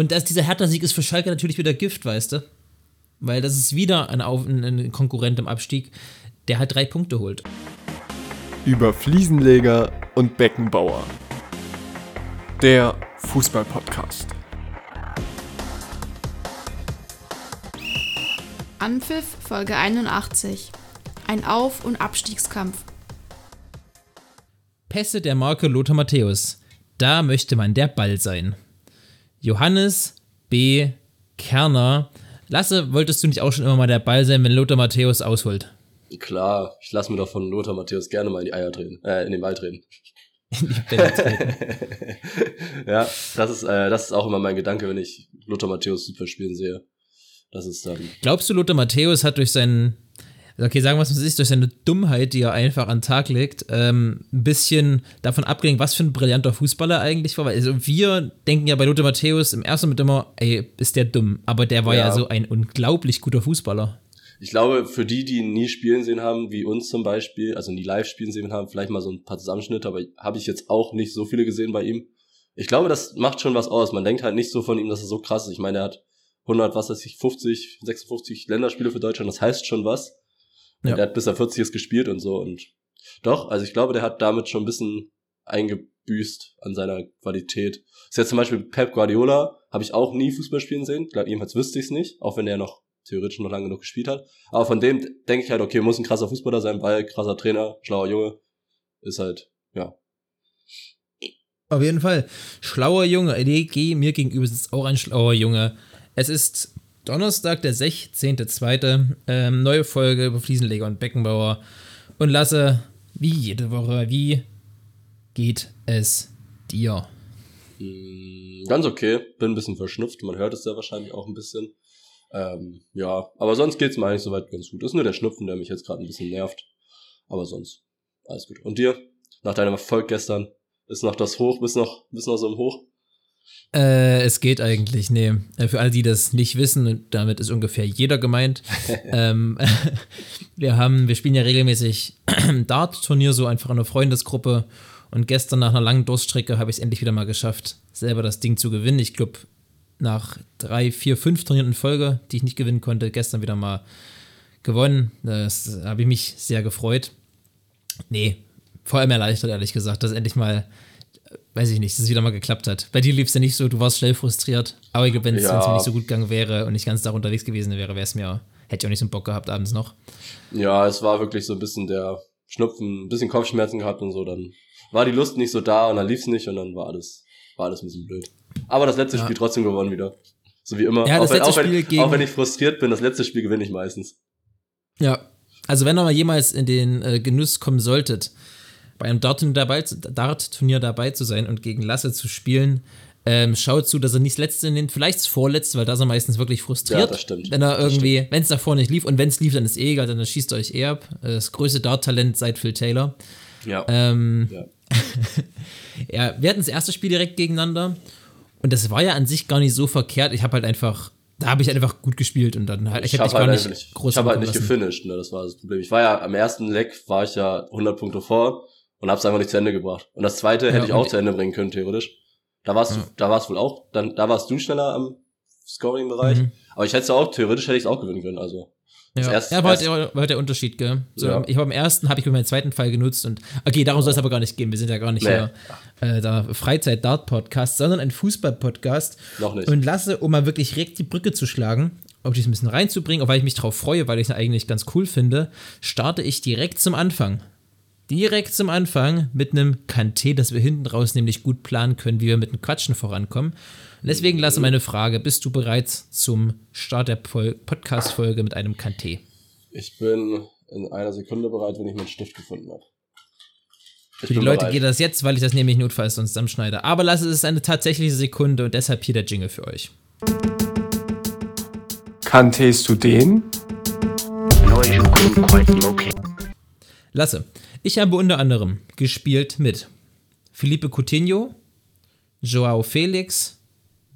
Und das, dieser Hertha-Sieg ist für Schalke natürlich wieder Gift, weißt du? Weil das ist wieder ein, ein Konkurrent im Abstieg, der halt drei Punkte holt. Über Fliesenleger und Beckenbauer. Der Fußball-Podcast. Anpfiff Folge 81. Ein Auf- und Abstiegskampf. Pässe der Marke Lothar Matthäus. Da möchte man der Ball sein. Johannes B. Kerner. Lasse, wolltest du nicht auch schon immer mal der Ball sein, wenn Lothar Matthäus ausholt? Klar, ich lasse mir doch von Lothar Matthäus gerne mal in die Eier drehen, äh, in den Ball drehen. ja, das ist, äh, das ist auch immer mein Gedanke, wenn ich Lothar Matthäus super spielen sehe. Das ist dann. Glaubst du, Lothar Matthäus hat durch seinen, okay, sagen wir es mal, ist, durch seine Dummheit, die er einfach an den Tag legt, ähm, ein bisschen davon abgelenkt, was für ein brillanter Fußballer eigentlich war? Also wir denken ja bei Lothar Matthäus im ersten Moment immer, ey, ist der dumm. Aber der war ja, ja so ein unglaublich guter Fußballer. Ich glaube, für die, die ihn nie spielen sehen haben, wie uns zum Beispiel, also nie live spielen sehen haben, vielleicht mal so ein paar Zusammenschnitte, aber habe ich jetzt auch nicht so viele gesehen bei ihm. Ich glaube, das macht schon was aus. Man denkt halt nicht so von ihm, dass er so krass ist. Ich meine, er hat 100, was weiß ich, 50, 56 Länderspiele für Deutschland, das heißt schon was. Ja. Der hat bis er 40 ist gespielt und so und doch, also ich glaube, der hat damit schon ein bisschen eingebüßt an seiner Qualität. Ist jetzt zum Beispiel Pep Guardiola, habe ich auch nie Fußball spielen sehen. Glaub, jedenfalls wüsste ich es nicht, auch wenn der noch theoretisch noch lange genug gespielt hat. Aber von dem denke ich halt, okay, muss ein krasser Fußballer sein, weil krasser Trainer, schlauer Junge, ist halt, ja. Auf jeden Fall. Schlauer Junge. LG, mir gegenüber ist auch ein schlauer Junge. Es ist Donnerstag, der 16.02. Ähm, neue Folge über Fliesenleger und Beckenbauer. Und lasse, wie jede Woche, wie geht es dir? Hm, ganz okay. Bin ein bisschen verschnupft. Man hört es ja wahrscheinlich auch ein bisschen. Ähm, ja, aber sonst geht es mir eigentlich soweit ganz gut. Ist nur der Schnupfen, der mich jetzt gerade ein bisschen nervt. Aber sonst alles gut. Und dir? Nach deinem Erfolg gestern ist noch das Hoch, bist noch, bist noch so im Hoch? Äh, es geht eigentlich, nee. Äh, für alle, die das nicht wissen, damit ist ungefähr jeder gemeint. ähm, wir haben, wir spielen ja regelmäßig Dart-Turnier, so einfach in einer Freundesgruppe. Und gestern nach einer langen Durststrecke habe ich es endlich wieder mal geschafft, selber das Ding zu gewinnen. Ich glaube, nach drei, vier, fünf Turnieren in Folge, die ich nicht gewinnen konnte, gestern wieder mal gewonnen. Das habe ich mich sehr gefreut. Nee, vor allem erleichtert, ehrlich gesagt, dass endlich mal weiß ich nicht, dass es wieder mal geklappt hat. Bei dir lief es ja nicht so, du warst schnell frustriert. Aber ich glaube, wenn es ja. nicht so gut gegangen wäre und ich ganz da unterwegs gewesen wäre, wäre es mir, hätte ich auch nicht so einen Bock gehabt abends noch. Ja, es war wirklich so ein bisschen der Schnupfen, ein bisschen Kopfschmerzen gehabt und so, dann war die Lust nicht so da und dann lief es nicht und dann war alles, war alles ein bisschen blöd. Aber das letzte ja. Spiel trotzdem gewonnen wieder. So wie immer. Ja, das auch, letzte wenn, auch, Spiel gegen... auch wenn ich frustriert bin, das letzte Spiel gewinne ich meistens. Ja, also wenn ihr mal jemals in den äh, Genuss kommen solltet, bei einem Dart-Turnier dabei, Dart dabei zu sein und gegen Lasse zu spielen. Ähm, schaut zu, dass er nicht das Letzte nimmt, vielleicht das Vorletzte, weil da ist er meistens wirklich frustriert. Ja, das stimmt. Wenn er irgendwie, wenn es davor nicht lief und wenn es lief, dann ist eh egal, dann schießt euch eher ab. Das größte Dart-Talent seit Phil Taylor. Ja. Ähm, ja. ja, wir hatten das erste Spiel direkt gegeneinander und das war ja an sich gar nicht so verkehrt. Ich habe halt einfach da habe ich einfach gut gespielt und dann halt, ich, ich habe halt nicht, nicht groß Ich habe halt nicht gefinisht, ne, das war das Problem. Ich war ja am ersten Leck war ich ja 100 Punkte vor und hab's einfach nicht zu Ende gebracht. Und das zweite ja, hätte ich auch zu Ende bringen können, theoretisch. Da warst ja. du, da warst wohl auch, dann, da warst du schneller am Scoring-Bereich. Mhm. Aber ich hätte es auch, theoretisch hätte ich es auch gewinnen können, also. Ja, erst, ja war, halt, war halt der Unterschied, gell? So, ja. Ich habe am ersten, habe ich mir meinen zweiten Fall genutzt und okay, darum soll es aber gar nicht gehen. Wir sind ja gar nicht nee. hier äh, da Freizeit-Dart-Podcast, sondern ein Fußball-Podcast. Noch nicht. Und lasse, um mal wirklich direkt die Brücke zu schlagen, um dich ein bisschen reinzubringen, auch weil ich mich drauf freue, weil ich es eigentlich ganz cool finde, starte ich direkt zum Anfang direkt zum Anfang mit einem Kanté, dass wir hinten raus nämlich gut planen können, wie wir mit dem Quatschen vorankommen. Und deswegen lasse meine Frage, bist du bereit zum Start der Podcast-Folge mit einem Kanté? Ich bin in einer Sekunde bereit, wenn ich meinen Stift gefunden habe. Für die Leute bereit. geht das jetzt, weil ich das nämlich notfalls sonst zusammenschneide. Aber lasse es eine tatsächliche Sekunde und deshalb hier der Jingle für euch. Kanntest du den? Lasse, ich habe unter anderem gespielt mit Felipe Coutinho, Joao Felix,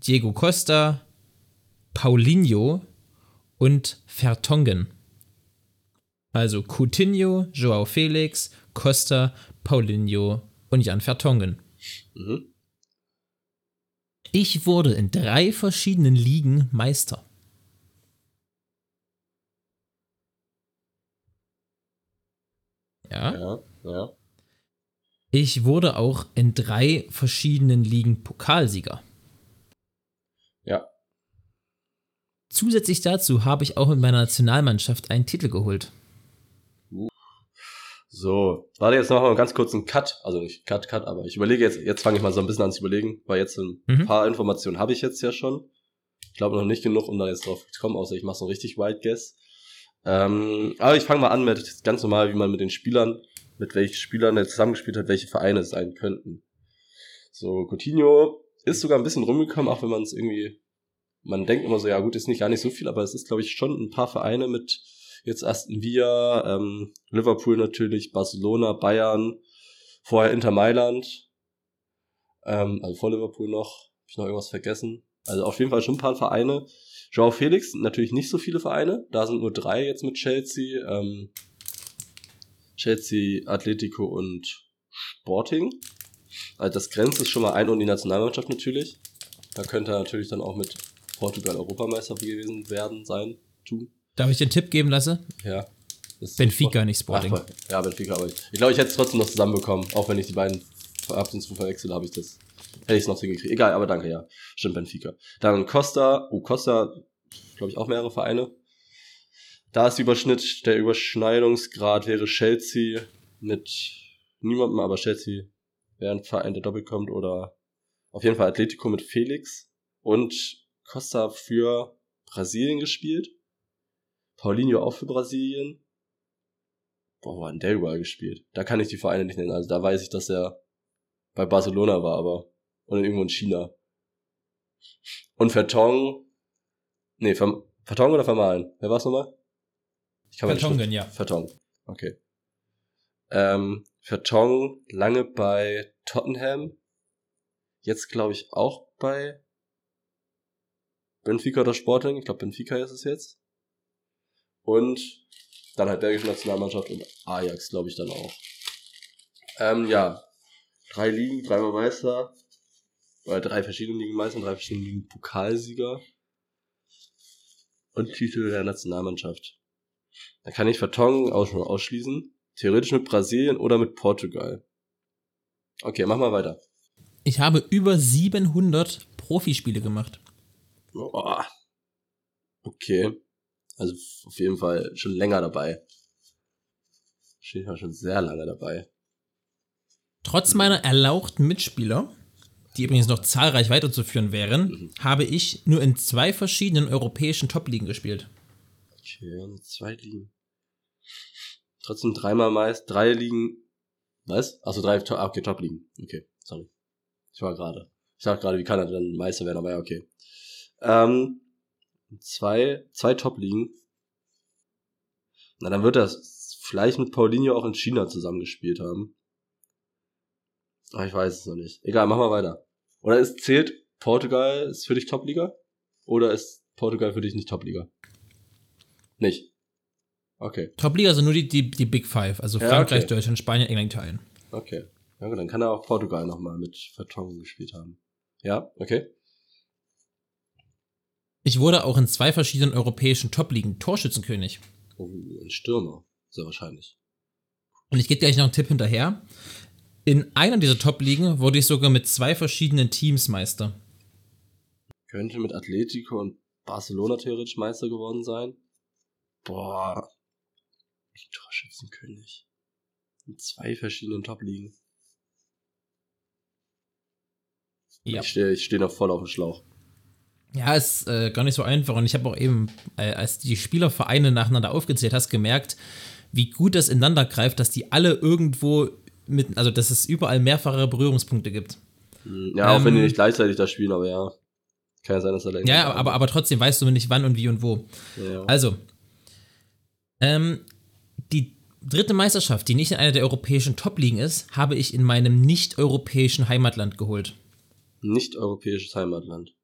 Diego Costa, Paulinho und Vertongen. Also Coutinho, Joao Felix, Costa, Paulinho und Jan Vertongen. Mhm. Ich wurde in drei verschiedenen Ligen Meister. Ja. Ja, ja. Ich wurde auch in drei verschiedenen Ligen Pokalsieger. Ja. Zusätzlich dazu habe ich auch mit meiner Nationalmannschaft einen Titel geholt. So, warte, jetzt machen wir ganz kurz einen Cut. Also nicht Cut, Cut, aber ich überlege jetzt, jetzt fange ich mal so ein bisschen an zu überlegen, weil jetzt ein Mhm. paar Informationen habe ich jetzt ja schon. Ich glaube noch nicht genug, um da jetzt drauf zu kommen, außer ich mache so richtig Wild Guess. Ähm, aber ich fange mal an mit ganz normal, wie man mit den Spielern, mit welchen Spielern er zusammengespielt hat, welche Vereine es sein könnten. So, Coutinho ist sogar ein bisschen rumgekommen, auch wenn man es irgendwie, man denkt immer so, ja gut, ist nicht gar nicht so viel, aber es ist, glaube ich, schon ein paar Vereine mit jetzt Aston Villa, ähm, Liverpool natürlich, Barcelona, Bayern, vorher Inter Mailand, ähm, also vor Liverpool noch, hab ich noch irgendwas vergessen. Also auf jeden Fall schon ein paar Vereine. Joao Felix, natürlich nicht so viele Vereine, da sind nur drei jetzt mit Chelsea, ähm, Chelsea, Atletico und Sporting. Also das grenzt es schon mal ein und die Nationalmannschaft natürlich. Da könnte er natürlich dann auch mit Portugal Europameister gewesen werden, sein, tun. Darf ich den Tipp geben lassen? Ja. Benfica, nicht Sporting. Ach, ja, Benfica, aber ich, ich glaube, ich hätte es trotzdem noch zusammenbekommen. Auch wenn ich die beiden ab und zu verwechselt, habe ich das. Hätte ich es noch hingekriegt. Egal, aber danke, ja. Stimmt, Benfica. Dann Costa, oh, Costa, glaube ich, auch mehrere Vereine. Da ist Überschnitt, der Überschneidungsgrad wäre Chelsea mit niemandem, aber Chelsea wäre ein Verein, der doppelt kommt, oder auf jeden Fall Atletico mit Felix und Costa für Brasilien gespielt. Paulinho auch für Brasilien. Boah, wo hat denn der überall gespielt? Da kann ich die Vereine nicht nennen. Also da weiß ich, dass er bei Barcelona war, aber und irgendwo in China. Und Vertong. Nee, Ver, Vertong oder Vermalen? Wer war's nochmal? Ich kann schrift- ja. Vertong. Okay. Ähm, Vertong lange bei Tottenham. Jetzt glaube ich auch bei Benfica oder Sporting. Ich glaube Benfica ist es jetzt. Und dann halt belgische Nationalmannschaft und Ajax, glaube ich, dann auch. Ähm, ja. Drei Ligen, dreimal Meister. Oder drei verschiedene Ligen Meister, drei verschiedene Ligen Pokalsieger. Und Titel der Nationalmannschaft. Da kann ich Vertongen auch schon ausschließen. Theoretisch mit Brasilien oder mit Portugal. Okay, mach mal weiter. Ich habe über 700 Profispiele gemacht. Boah. Okay. Also auf jeden Fall schon länger dabei. Steht schon sehr lange dabei. Trotz meiner erlauchten Mitspieler, die übrigens noch zahlreich weiterzuführen wären, habe ich nur in zwei verschiedenen europäischen Top-Ligen gespielt. Okay, und zwei Ligen. Trotzdem dreimal meist, drei Ligen. Was? Achso, drei, ah, okay, Top-Ligen. Okay, sorry. Ich war gerade. Ich dachte gerade, wie kann er denn Meister werden, aber ja, okay. Ähm, zwei, zwei Top-Ligen. Na, dann wird er vielleicht mit Paulinho auch in China zusammengespielt haben. Aber ich weiß es noch nicht. Egal, machen wir weiter. Oder ist, zählt Portugal ist für dich Top-Liga? Oder ist Portugal für dich nicht Top-Liga? Nicht. Okay, Top-Liga sind nur die, die, die Big Five, also Ja, Frankreich, okay. Deutschland, Spanien, England, Italien. okay. Ja gut, dann kann er auch Portugal nochmal mit Vertongen gespielt haben. Ja, okay. Ich wurde auch in zwei verschiedenen europäischen Top-Ligen Torschützenkönig. Oh, ein Stürmer. Sehr wahrscheinlich. Und ich gebe gleich noch einen Tipp hinterher. In einer dieser Top-Ligen wurde ich sogar mit zwei verschiedenen Teams Meister. Könnte mit Atletico und Barcelona theoretisch Meister geworden sein. Boah. Torschützenkönig. In zwei verschiedenen Top-Ligen. Ja. Ich stehe ich steh noch voll auf dem Schlauch. Ja, ist äh, gar nicht so einfach. Und ich habe auch eben, äh, als die Spielervereine nacheinander aufgezählt hast, gemerkt, wie gut das ineinander greift, dass die alle irgendwo mit, also dass es überall mehrfache Berührungspunkte gibt. Ja, auch wenn Ähm, die nicht gleichzeitig da spielen, aber ja. Kann ja sein, dass er länger. Ja, aber, aber trotzdem weißt du nicht wann und wie und wo. Ja. Also, ähm, die dritte Meisterschaft, die nicht in einer der europäischen Top-Ligen ist, habe ich in meinem nicht-europäischen Heimatland geholt. nicht europäisches Heimatland.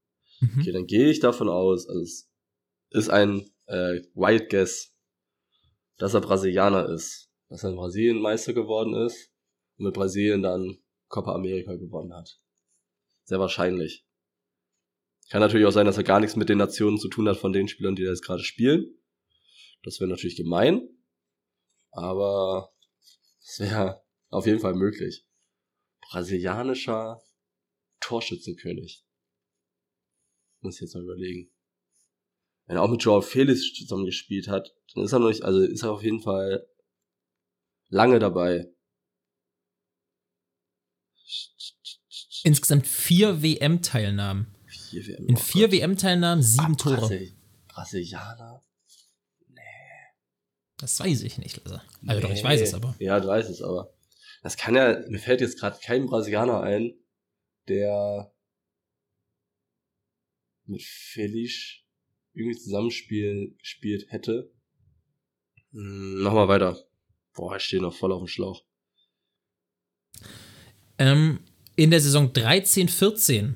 Mhm. Okay, dann gehe ich davon aus, also es ist ein äh, Wild Guess, dass er Brasilianer ist, dass er in Brasilien Meister geworden ist und mit Brasilien dann Copa America gewonnen hat. Sehr wahrscheinlich. Kann natürlich auch sein, dass er gar nichts mit den Nationen zu tun hat von den Spielern, die da jetzt gerade spielen. Das wäre natürlich gemein. Aber es wäre auf jeden Fall möglich. Brasilianischer Torschützenkönig. Muss ich jetzt mal überlegen. Wenn er auch mit Joao Felix zusammen gespielt hat, dann ist er noch nicht, also ist er auf jeden Fall lange dabei. Insgesamt vier WM-Teilnahmen. Vier WM In oh vier. WM-Teilnahmen sieben Ah, Tore. Brasil Brasilianer? Das weiß ich nicht, Lasse. Also doch, ich Nee. weiß es aber. Ja, du weißt es aber. Das kann ja, mir fällt jetzt gerade kein Brasilianer ein, der mit Felix irgendwie zusammenspielen gespielt hätte. Hm, Nochmal weiter. Boah, ich stehe noch voll auf dem Schlauch. Ähm, in der Saison 13-14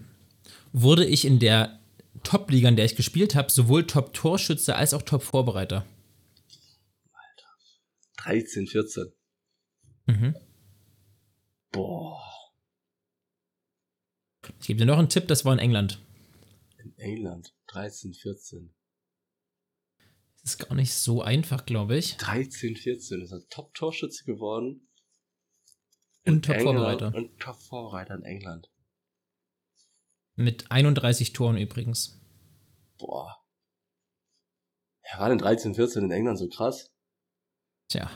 wurde ich in der Top-Liga, in der ich gespielt habe, sowohl Top-Torschütze als auch Top-Vorbereiter. 13, 14. Mhm. Boah, Ich gebe dir noch einen Tipp, das war in England. in England. 13, 14. Das ist gar nicht so einfach, glaube ich. 13, 14 ist er Top-Torschütze geworden. Und Top-Vorbereiter. Und Top-Vorbereiter in England. Mit 31 Toren übrigens. Boah. Ja, war denn 13, 14 in England so krass? Tja.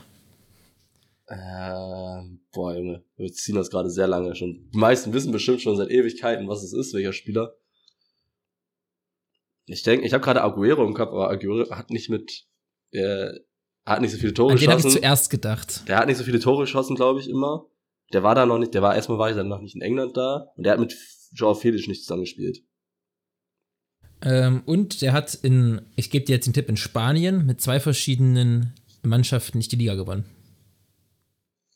Ähm, boah, Junge, wir ziehen das gerade sehr lange schon. Die meisten wissen bestimmt schon seit Ewigkeiten, was es ist, welcher Spieler. Ich denke, ich habe gerade Aguero im Kopf, aber Aguero hat nicht mit, äh, hat nicht so viele Tore An den habe ich geschossen. zuerst gedacht. Der hat nicht so viele Tore geschossen, glaube ich, immer. Der war da noch nicht, der war erstmal war ich dann noch nicht in England da und der hat mit Joao Felix nicht zusammengespielt. Ähm, und der hat in, ich gebe dir jetzt den Tipp, in Spanien mit zwei verschiedenen Mannschaften nicht die Liga gewonnen.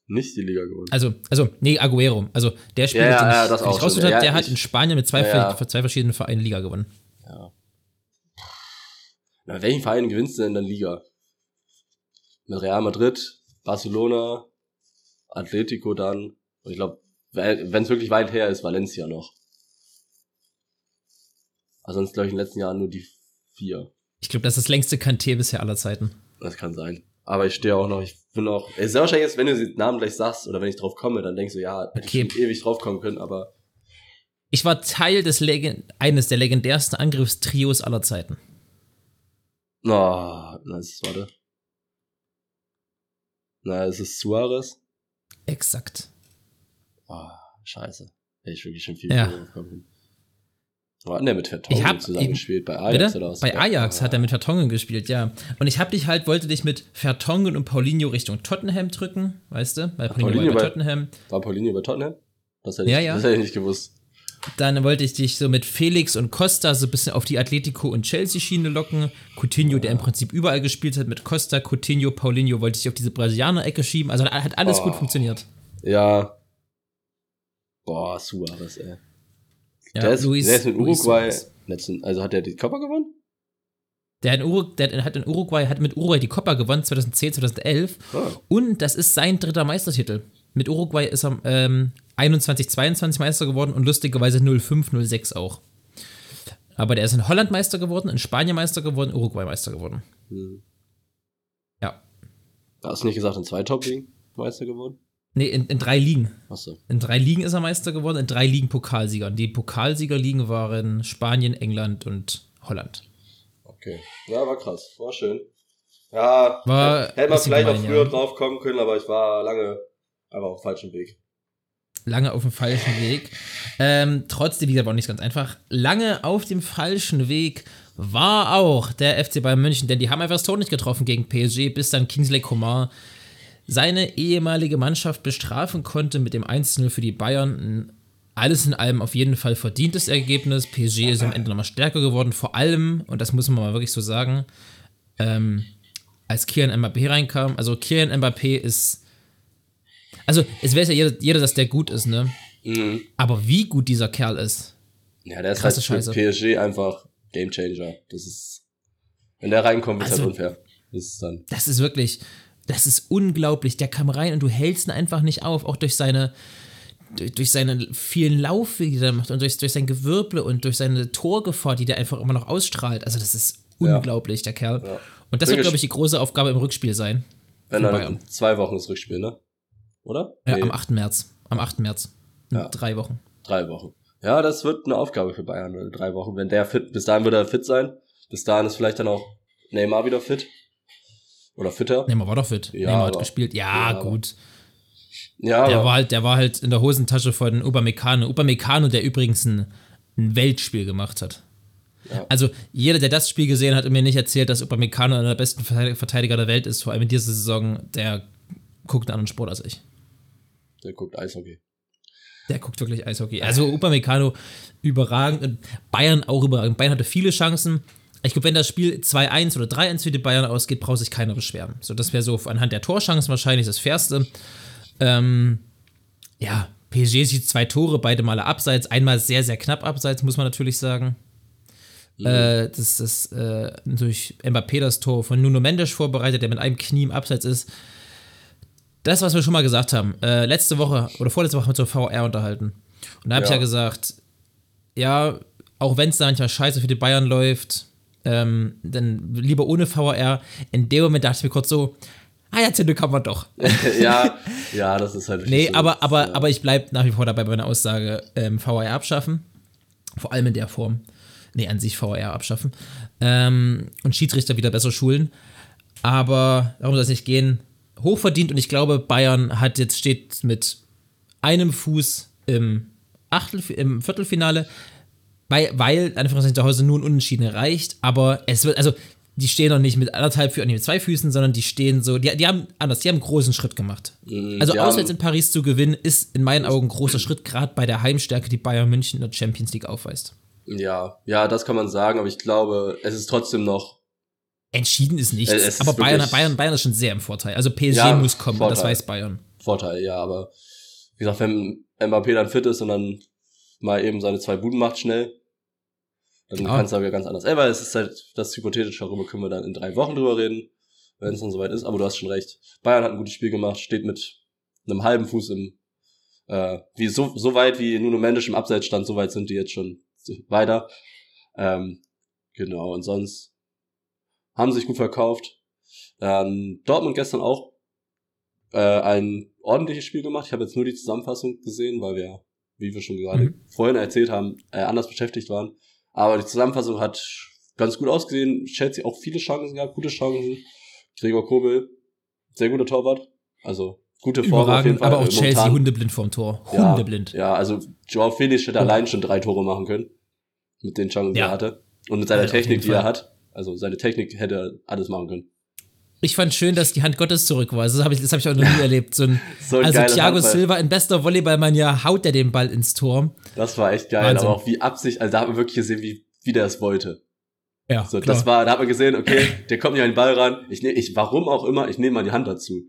Nicht die Liga gewonnen. Also, also, nee, Aguero. Also, der Spieler, Ja, ja, den ich, ja, rausgesucht habe, der hat ich- in Spanien mit zwei, Ja, zwei verschiedenen Vereinen Liga gewonnen. Ja. Na, welchen Verein gewinnst du denn in der Liga? Mit Real Madrid, Barcelona, Atletico dann. Und ich glaube, wenn es wirklich weit her ist, Valencia noch. Also sonst glaube ich in den letzten Jahren nur die vier. Ich glaube, das ist das längste Kanté bisher aller Zeiten. Das kann sein. Aber ich stehe auch noch, ich bin auch, es ist sehr wahrscheinlich jetzt, wenn du den Namen gleich sagst oder wenn ich drauf komme, dann denkst du, ja, hätte Okay. ich ewig drauf kommen können, aber Ich war Teil des Legen eines der legendärsten Angriffstrios aller Zeiten. na, na, es ist, warte. Na, es ist Suarez. Exakt. Oh, scheiße. Hätte ich wirklich schon viel Ja. früher drauf kommen können. Wo hat denn der mit Vertongen Ich hab zusammen eben- gespielt? Bei Ajax Bitte? oder was? Bei Ajax hat er mit Vertongen gespielt, ja. Und ich hab dich halt, wollte dich mit Vertongen und Paulinho Richtung Tottenham drücken, weißt du? Weil Paulinho, Paulinho war bei bei- Tottenham. War Paulinho bei Tottenham? Das hätte Ja, ich, ja. Das hätte ich nicht gewusst. Dann wollte ich dich so mit Felix und Costa so ein bisschen auf die Atletico und Chelsea-Schiene locken. Coutinho, der im Prinzip überall gespielt hat, mit Costa, Coutinho, Paulinho, wollte ich auf diese Brasilianer-Ecke schieben. Also hat alles Oh. gut funktioniert. Ja. Boah, Suarez, ey. Ja, der, ist, Luis- der ist Luis Uruguay. Letzten, also hat er die Copa gewonnen? Der hat, in Uru der hat in Uruguay, hat mit Uruguay die Copa gewonnen, 2010, 2011. Ah. Und das ist sein dritter Meistertitel. Mit Uruguay ist er ähm, 21, 22 Meister geworden und lustigerweise 05, 06 auch. Aber der ist in Holland Meister geworden, in Spanien Meister geworden, Uruguay Meister geworden. Hm. Ja. Hast du nicht gesagt, in zwei Top-Ligen Meister geworden? Nee, in, in drei Ligen. Achso. In drei Ligen ist er Meister geworden, in drei Ligen Pokalsieger. Und die Pokalsiegerligen waren Spanien, England und Holland. Okay. Ja, war krass. War schön. Ja, War hätte man vielleicht auch gemein, früher ja. drauf kommen können, aber ich war lange einfach auf dem falschen Weg. Lange auf dem falschen Weg. Ähm, trotzdem, wie gesagt, nicht ganz einfach. Lange auf dem falschen Weg war auch der FC Bayern München, denn die haben einfach das Tor nicht getroffen gegen PSG, bis dann Kingsley Coman seine ehemalige Mannschaft bestrafen konnte mit dem 1-0 für die Bayern. Alles in allem auf jeden Fall verdientes Ergebnis. PSG ist am Ende nochmal stärker geworden, vor allem, und das muss man mal wirklich so sagen, ähm, als Kian Mbappé reinkam. Also Kian Mbappé ist. Also, es weiß ja jeder, jeder, dass der gut ist, ne? Mhm. Aber wie gut dieser Kerl ist. Ja, der ist halt für PSG einfach Gamechanger. Das ist, wenn der reinkommt, ist Also- halt unfair. Das ist dann, Das ist wirklich, das ist unglaublich. Der kam rein und du hältst ihn einfach nicht auf, auch durch seine, durch, durch seine vielen Laufwege, die er macht und durch, durch sein Gewirble und durch seine Torgefahr, die der einfach immer noch ausstrahlt. Also das ist Ja. unglaublich, der Kerl. Ja. Und das Bin wird, glaube ich, die große Aufgabe im Rückspiel sein. Wenn dann in zwei Wochen das Rückspiel, ne? Oder? Ja, Nee, am 8. März. Am 8. März. In Ja. drei Wochen. drei Wochen. Ja, das wird eine Aufgabe für Bayern, äh, drei Wochen. Wenn der fit, bis dahin wird er fit sein. Bis dahin ist vielleicht dann auch Neymar wieder fit. Oder fitter. Neymar war doch fit. Ja, Neymar hat aber- gespielt. Ja, ja, gut. Ja, Der aber war halt, der war halt in der Hosentasche von Upamecano. Upamecano, der übrigens ein, ein Weltspiel gemacht hat. Ja. Also jeder, der das Spiel gesehen hat und mir nicht erzählt, dass Upamecano einer der besten Verteidiger der Welt ist, vor allem in dieser Saison, der guckt einen anderen Sport als ich. Der guckt Eishockey. Der guckt wirklich Eishockey. Also Upamecano überragend Bayern auch überragend. Bayern hatte viele Chancen. Ich glaube, wenn das Spiel 2-1 oder 3-1 für die Bayern ausgeht, braucht sich keiner beschweren. So, das wäre so anhand der Torchancen wahrscheinlich das Fairste. Ähm, ja, PSG sieht zwei Tore, beide Male abseits. Einmal sehr, sehr knapp abseits, muss man natürlich sagen. Äh, das ist äh, durch Mbappé das Tor von Nuno Mendes vorbereitet, der mit einem Knie im Abseits ist. Das, was wir schon mal gesagt haben, äh, letzte Woche oder vorletzte Woche haben wir uns zur VR unterhalten. Und da habe ich Ja. ja gesagt, ja, auch wenn es da manchmal scheiße für die Bayern läuft, ähm, dann lieber ohne VR. In dem Moment dachte ich mir kurz so, ah ja, Zünde kann man doch. ja, ja, das ist halt Nee, so. aber, aber, ja. aber ich bleibe nach wie vor dabei bei meiner Aussage, ähm, VR abschaffen. Vor allem in der Form. Nee, an sich VR abschaffen. Ähm, und Schiedsrichter wieder besser schulen. Aber darum soll es nicht gehen. Hochverdient und ich glaube, Bayern hat jetzt steht mit einem Fuß im, Achtel, im Viertelfinale, weil, weil einfach zu Hause nur ein Unentschieden reicht. Aber es wird, also die stehen noch nicht mit anderthalb Füßen, nee, mit zwei Füßen, sondern die stehen so, die, die haben anders, die haben einen großen Schritt gemacht. Mm, Also auswärts in Paris zu gewinnen, ist in meinen Augen ein großer Schritt, gerade bei der Heimstärke, die Bayern München in der Champions League aufweist. Ja, ja, das kann man sagen, aber ich glaube, es ist trotzdem noch. Entschieden ist nichts, es ist aber Bayern, Bayern, Bayern ist schon sehr im Vorteil. Also PSG Ja, muss kommen, und das Vorteil. weiß Bayern. Vorteil, ja, aber wie gesagt, wenn Mbappé dann fit ist und dann mal eben seine zwei Buden macht schnell, dann Ja. kann es aber ganz anders. Aber es ist halt das Hypothetische, darüber können wir dann in drei Wochen drüber reden, wenn es dann soweit ist. Aber du hast schon recht. Bayern hat ein gutes Spiel gemacht, steht mit einem halben Fuß im, äh, wie so, so weit wie Nuno Mendes im Abseits stand, so weit sind die jetzt schon weiter. Ähm, genau, und sonst haben sich gut verkauft. Ähm, Dortmund gestern auch äh, ein ordentliches Spiel gemacht. Ich habe jetzt nur die Zusammenfassung gesehen, weil wir, wie wir schon gerade Mhm. vorhin erzählt haben, äh, anders beschäftigt waren. Aber die Zusammenfassung hat ganz gut ausgesehen. Chelsea auch viele Chancen gehabt, gute Chancen. Gregor Kobel, sehr guter Torwart. Also gute Form auf jeden Überragend, Fall. aber auch Äh, Chelsea momentan. hundeblind vorm Tor. Ja, Hundeblind. Ja, also Joao Felix hätte allein schon drei Tore machen können. Mit den Chancen, die Ja. er hatte. Und mit seiner Ja, Technik, die er hat. Also seine Technik hätte er alles machen können. Ich fand schön, dass die Hand Gottes zurück war. Das habe ich, das hab ich auch noch nie erlebt. So ein, So ein also Thiago Handball. Silva in bester Volleyballmanier haut er den Ball ins Tor. Das war echt geil, Wahnsinn. aber auch wie Absicht, also da hat man wirklich gesehen, wie, wie der es wollte. Ja, So, klar. das war, da hat man gesehen, okay, der kommt nicht an den Ball ran. Ich nehme, ich, warum auch immer, ich nehme mal die Hand dazu.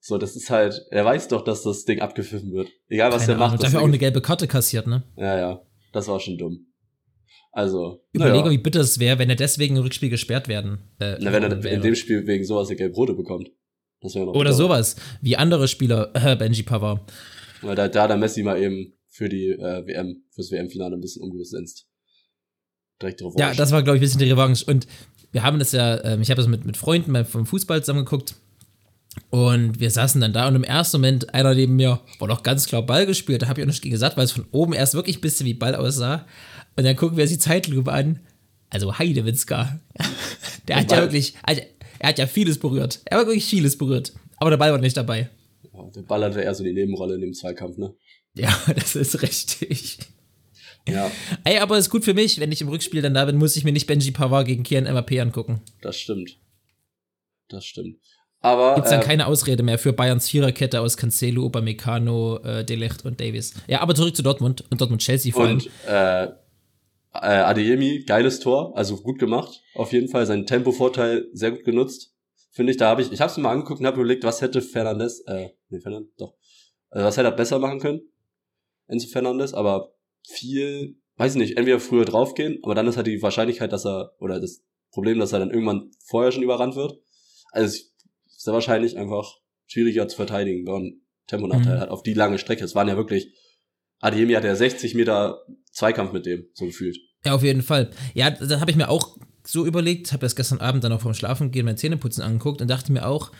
So, das ist halt, er weiß doch, dass das Ding abgepfiffen wird. Egal was Keine er macht. Ahnung. das Dafür auch eine gelbe Karte kassiert, ne? ja, ja, das war schon dumm. Also, Überlege, naja. wie bitter es wäre, wenn er deswegen im Rückspiel gesperrt werden. Äh, Na, wenn er wäre. in dem Spiel wegen sowas eine gelb-rote bekommt. Das wäre noch Oder bitter. sowas, wie andere Spieler, äh, Benji Pavard. Weil da, da der Messi mal eben für die äh, WM, fürs WM-Finale ein bisschen umgesetzt. Direkt drauf. Ja, das war, glaube ich, ein bisschen die Revanche. Und wir haben das ja, ähm, ich habe das mit, mit Freunden beim, vom Fußball zusammengeguckt. Und wir saßen dann da und im ersten Moment, einer neben mir, war doch ganz klar Ball gespielt. Da habe ich auch nicht gesagt, weil es von oben erst wirklich ein bisschen wie Ball aussah. Und dann gucken wir uns die Zeitlupe an. Also Heidewitzka. Der hat ja wirklich, also, er hat ja vieles berührt. Er hat wirklich vieles berührt. Aber der Ball war nicht dabei. Der Ball hatte eher so die Nebenrolle in dem Zweikampf, ne? Ja, das ist richtig. Ja, Ey, aber ist gut für mich, wenn ich im Rückspiel dann da bin, muss ich mir nicht Benji Pavard gegen Kian Mbappé angucken. das stimmt. Das stimmt. Aber Gibt's dann äh, keine Ausrede mehr für Bayerns Viererkette aus Cancelo, Upamecano, äh, Delicht und Davis. Ja, aber zurück zu Dortmund und Dortmund-Chelsea vor allem. und äh, äh, Adeyemi, geiles Tor, also gut gemacht, auf jeden Fall. Seinen Tempovorteil sehr gut genutzt, finde ich. Da habe ich, ich habe es mir mal angeguckt und habe überlegt, was hätte Fernandes, äh, nee, Fernandes, doch, also was hätte er besser machen können, Enzo Fernandes, aber viel, weiß ich nicht, entweder früher draufgehen, aber dann ist halt die Wahrscheinlichkeit, dass er, oder das Problem, dass er dann irgendwann vorher schon überrannt wird. Also sehr wahrscheinlich einfach schwieriger zu verteidigen, wenn man Temponachteil Mhm. hat auf die lange Strecke. Es waren ja wirklich Adeyemi hat ja 60 Meter Zweikampf mit dem, so gefühlt. Ja, auf jeden Fall. Ja, da habe ich mir auch so überlegt, habe das gestern Abend dann auch vorm Schlafen gehen, mein Zähneputzen angeguckt und dachte mir auch,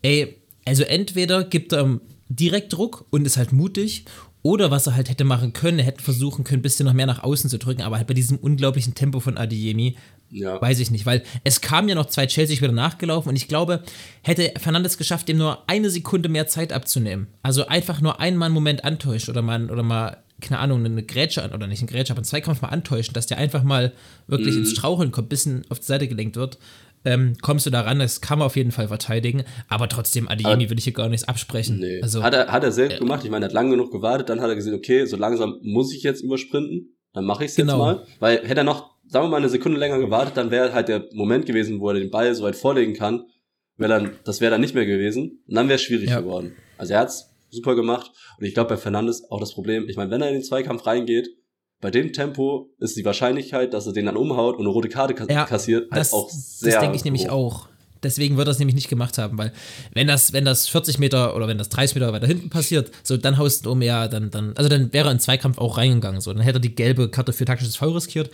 ey, also entweder gibt er direkt Druck und ist halt mutig oder was er halt hätte machen können, er hätte versuchen können, ein bisschen noch mehr nach außen zu drücken, aber halt bei diesem unglaublichen Tempo von Adeyemi, Ja. weiß ich nicht, weil es kamen ja noch zwei Chelsea wieder nachgelaufen und ich glaube, hätte Fernandes geschafft, dem nur eine Sekunde mehr Zeit abzunehmen. Also einfach nur einmal einen Moment antäuscht oder mal, oder mal keine Ahnung, eine Grätsche an, oder nicht eine Grätsche, aber einen Zweikampf mal antäuschen, dass der einfach mal wirklich ins Straucheln kommt, bisschen auf die Seite gelenkt wird. Ähm, kommst du da ran, das kann man auf jeden Fall verteidigen, aber trotzdem, Adeyemi will ich hier gar nichts absprechen. Nee. Also, hat, er, hat er selbst gemacht. Ich meine, er hat lang genug gewartet. Dann hat er gesehen, okay, so langsam muss ich jetzt übersprinten. Dann mache ich es Genau. jetzt mal. Weil hätte er noch, sagen wir mal, eine Sekunde länger gewartet, dann wäre halt der Moment gewesen, wo er den Ball so weit vorlegen kann. Wär dann, das wäre dann nicht mehr gewesen. Und dann wäre es schwierig Ja. geworden. Also er hat's super gemacht. Und ich glaube, bei Fernandes auch das Problem. Ich meine, wenn er in den Zweikampf reingeht, bei dem Tempo ist die Wahrscheinlichkeit, dass er den dann umhaut und eine rote Karte ka Ja, kassiert, halt das, auch sehr das denke ich nämlich auch. Deswegen wird er es nämlich nicht gemacht haben, weil wenn das, wenn das 40 Meter oder wenn das 30 Meter weiter hinten passiert, so dann haust du um, ja, dann, dann, also dann wäre er in Zweikampf auch reingegangen, so, dann hätte er die gelbe Karte für taktisches Foul riskiert.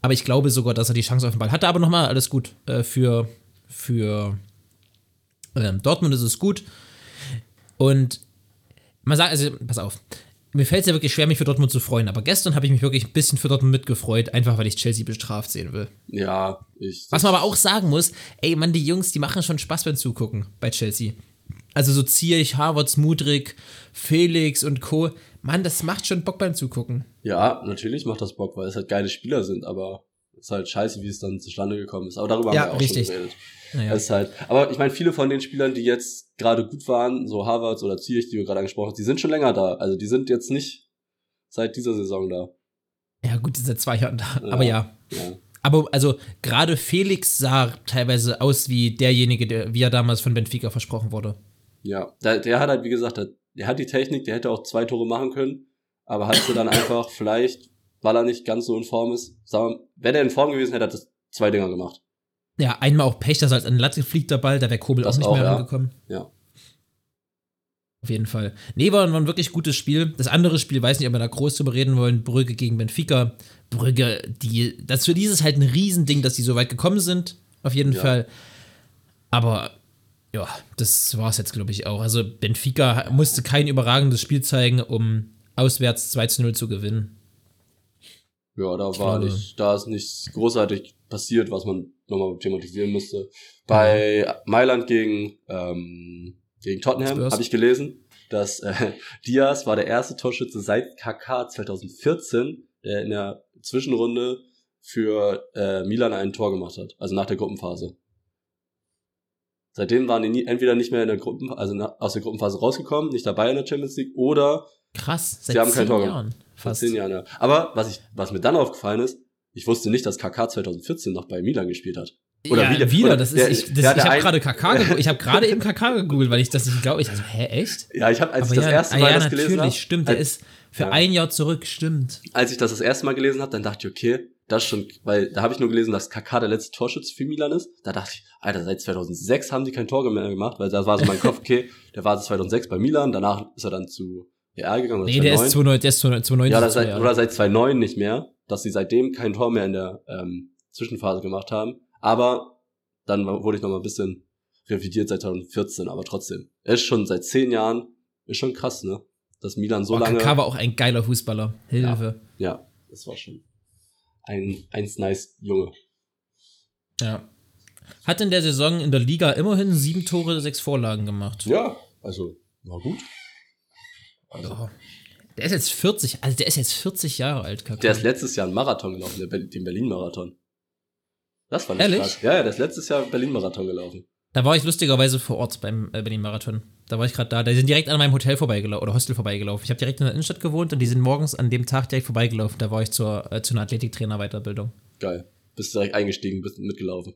Aber ich glaube sogar, dass er die Chance auf den Ball hatte. Aber nochmal, alles gut. Äh, für für ähm, Dortmund ist es gut. Und man sagt, also, pass auf. Mir fällt es ja wirklich schwer, mich für Dortmund zu freuen, aber gestern habe ich mich wirklich ein bisschen für Dortmund mitgefreut, einfach weil ich Chelsea bestraft sehen will. Ja, ich. Was man aber auch sagen muss, ey, Mann, die Jungs, die machen schon Spaß beim Zugucken bei Chelsea. Also so Zierich, Harvards, Mudrik, Felix und Co. Mann, das macht schon Bock beim Zugucken. Ja, natürlich macht das Bock, weil es halt geile Spieler sind, aber ist halt scheiße, wie es dann zustande gekommen ist. Aber darüber Ja, haben wir auch richtig. schon geredet. Naja. Es ist halt, aber ich meine, viele von den Spielern, die jetzt gerade gut waren, so Harvards oder Zierich, die wir gerade angesprochen haben, die sind schon länger da. Also die sind jetzt nicht seit dieser Saison da. Ja, gut, die sind seit zwei Jahren da. Ja. Aber ja. Ja. Aber also gerade Felix sah teilweise aus wie derjenige, der, wie er damals von Benfica versprochen wurde. Ja, der, der hat halt, wie gesagt, der, der hat die Technik, der hätte auch zwei Tore machen können, aber hat sie dann einfach vielleicht, weil er nicht ganz so in Form ist, sagen wir, wäre der in Form gewesen, hätte er das zwei Dinger gemacht. Ja, einmal auch Pech, dass er als an Latte fliegt der Ball, da wäre Kobel Das auch nicht auch, mehr ja. rangekommen. Ja. Auf jeden Fall. Nee, war, war ein wirklich gutes Spiel. Das andere Spiel, weiß nicht, ob wir da groß drüber reden wollen, Brügge gegen Benfica. Brügge, die, das für dieses halt ein Riesending, dass die so weit gekommen sind, auf jeden Ja. Fall. Aber ja, das war es jetzt, glaube ich, auch. Also Benfica musste kein überragendes Spiel zeigen, um auswärts 2 zu 0 zu gewinnen. Ja, da war glaube- nicht, da ist nichts großartig passiert, was man nochmal thematisieren müsste. Bei Mailand gegen, ähm, gegen Tottenham habe ich gelesen, dass äh, Diaz war der erste Torschütze seit KK 2014, der in der Zwischenrunde für äh, Milan ein Tor gemacht hat, also nach der Gruppenphase. Seitdem waren die nie, entweder nicht mehr in der Gruppen, also aus der Gruppenphase rausgekommen, nicht dabei in der Champions League, oder Krass, seit Sie haben kein Tor gemacht. Vor Fast. zehn Jahren. Ja. Aber was ich, was mir dann aufgefallen ist, ich wusste nicht, dass KK 2014 noch bei Milan gespielt hat. Oder ja, wieder- wieder, das ist, der- ich, das, ich habe gerade KK gegoogelt, ich habe gerade eben KK gegoogelt, weil ich das nicht glaube. Ich dachte, hä, echt? Ja, ich habe, als Aber ich das ja, erste ah, Mal ja, das gelesen natürlich, habe, stimmt, der ist für ja. ein Jahr zurück, stimmt. als ich das das erste Mal gelesen habe, dann dachte ich, okay, das schon, weil da habe ich nur gelesen, dass KK der letzte Torschütze für Milan ist. Da dachte ich, Alter, seit 2006 haben die kein Tor mehr gemacht, weil da war so mein Kopf, okay, der war 2006 bei Milan, danach ist er dann zu Real gegangen oder Nee, der ist 2009. 2009, der ist 2009. ja, das seit, Jahre. oder seit 2009 nicht mehr, dass sie seitdem kein Tor mehr in der ähm, Zwischenphase gemacht haben. Aber dann wurde ich noch mal ein bisschen revidiert seit 2014, aber trotzdem. Er ist schon seit zehn Jahren, ist schon krass, ne? Dass Milan so oh, lange. KK war auch ein geiler Fußballer. Hilfe. Ja, das war schon ein eins nice Junge. Ja. Hat in der Saison in der Liga immerhin sieben Tore, sechs Vorlagen gemacht. Ja, also war gut. Ja. Der ist jetzt 40, also der ist jetzt 40 Jahre alt, KK. Der ist letztes Jahr einen Marathon gelaufen, den Berlin-Marathon. Das ich Ehrlich? krass. Ja, ja, der ist letztes Jahr Berlin-Marathon gelaufen. Da war ich lustigerweise vor Ort beim äh, Berlin Marathon. Da war ich gerade da. Die sind direkt an meinem Hotel vorbeigelaufen oder Hostel vorbeigelaufen. Ich habe direkt in der Innenstadt gewohnt und die sind morgens an dem Tag direkt vorbeigelaufen. Da war ich zur, äh, zu einer Athletiktrainer-Weiterbildung. Geil. Bist direkt eingestiegen, bist mitgelaufen.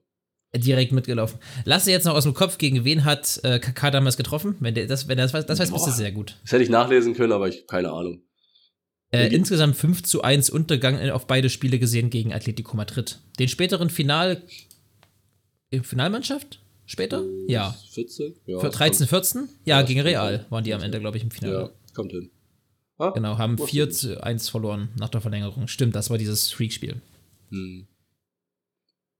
Äh, Direkt mitgelaufen. Lasse jetzt noch aus dem Kopf, gegen wen hat äh, KK damals getroffen? Wenn der das, wenn das weiß, das weiß, Boah. sehr gut. Das hätte ich nachlesen können, aber ich keine Ahnung. Äh, insgesamt 5 zu 1 Untergang äh, auf beide Spiele gesehen gegen Atletico Madrid. Den späteren Final. äh, Finalmannschaft? Später? Ja. 14? Ja. Für 13, 14? Ja, Ja, gegen. Real waren die am Ende, glaube ich, im Finale. ja, kommt hin. Ah, Genau, haben wusste 4 ich zu 1 verloren nach der Verlängerung. Stimmt, das war dieses Freak-Spiel. Hm.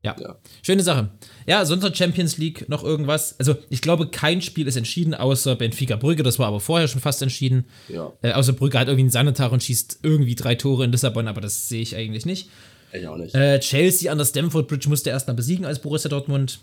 Ja. Ja. Schöne Sache. Ja, sonst noch Champions League noch irgendwas. Also, ich glaube, kein Spiel ist entschieden, außer Benfica Brügge. Das war aber vorher schon fast entschieden. Ja, Äh, außer Brügge hat irgendwie einen Sanitar und schießt irgendwie drei Tore in Lissabon, aber das sehe ich eigentlich nicht. ich auch nicht. Äh, Chelsea an der Stamford Bridge musste erst mal besiegen als Borussia Dortmund.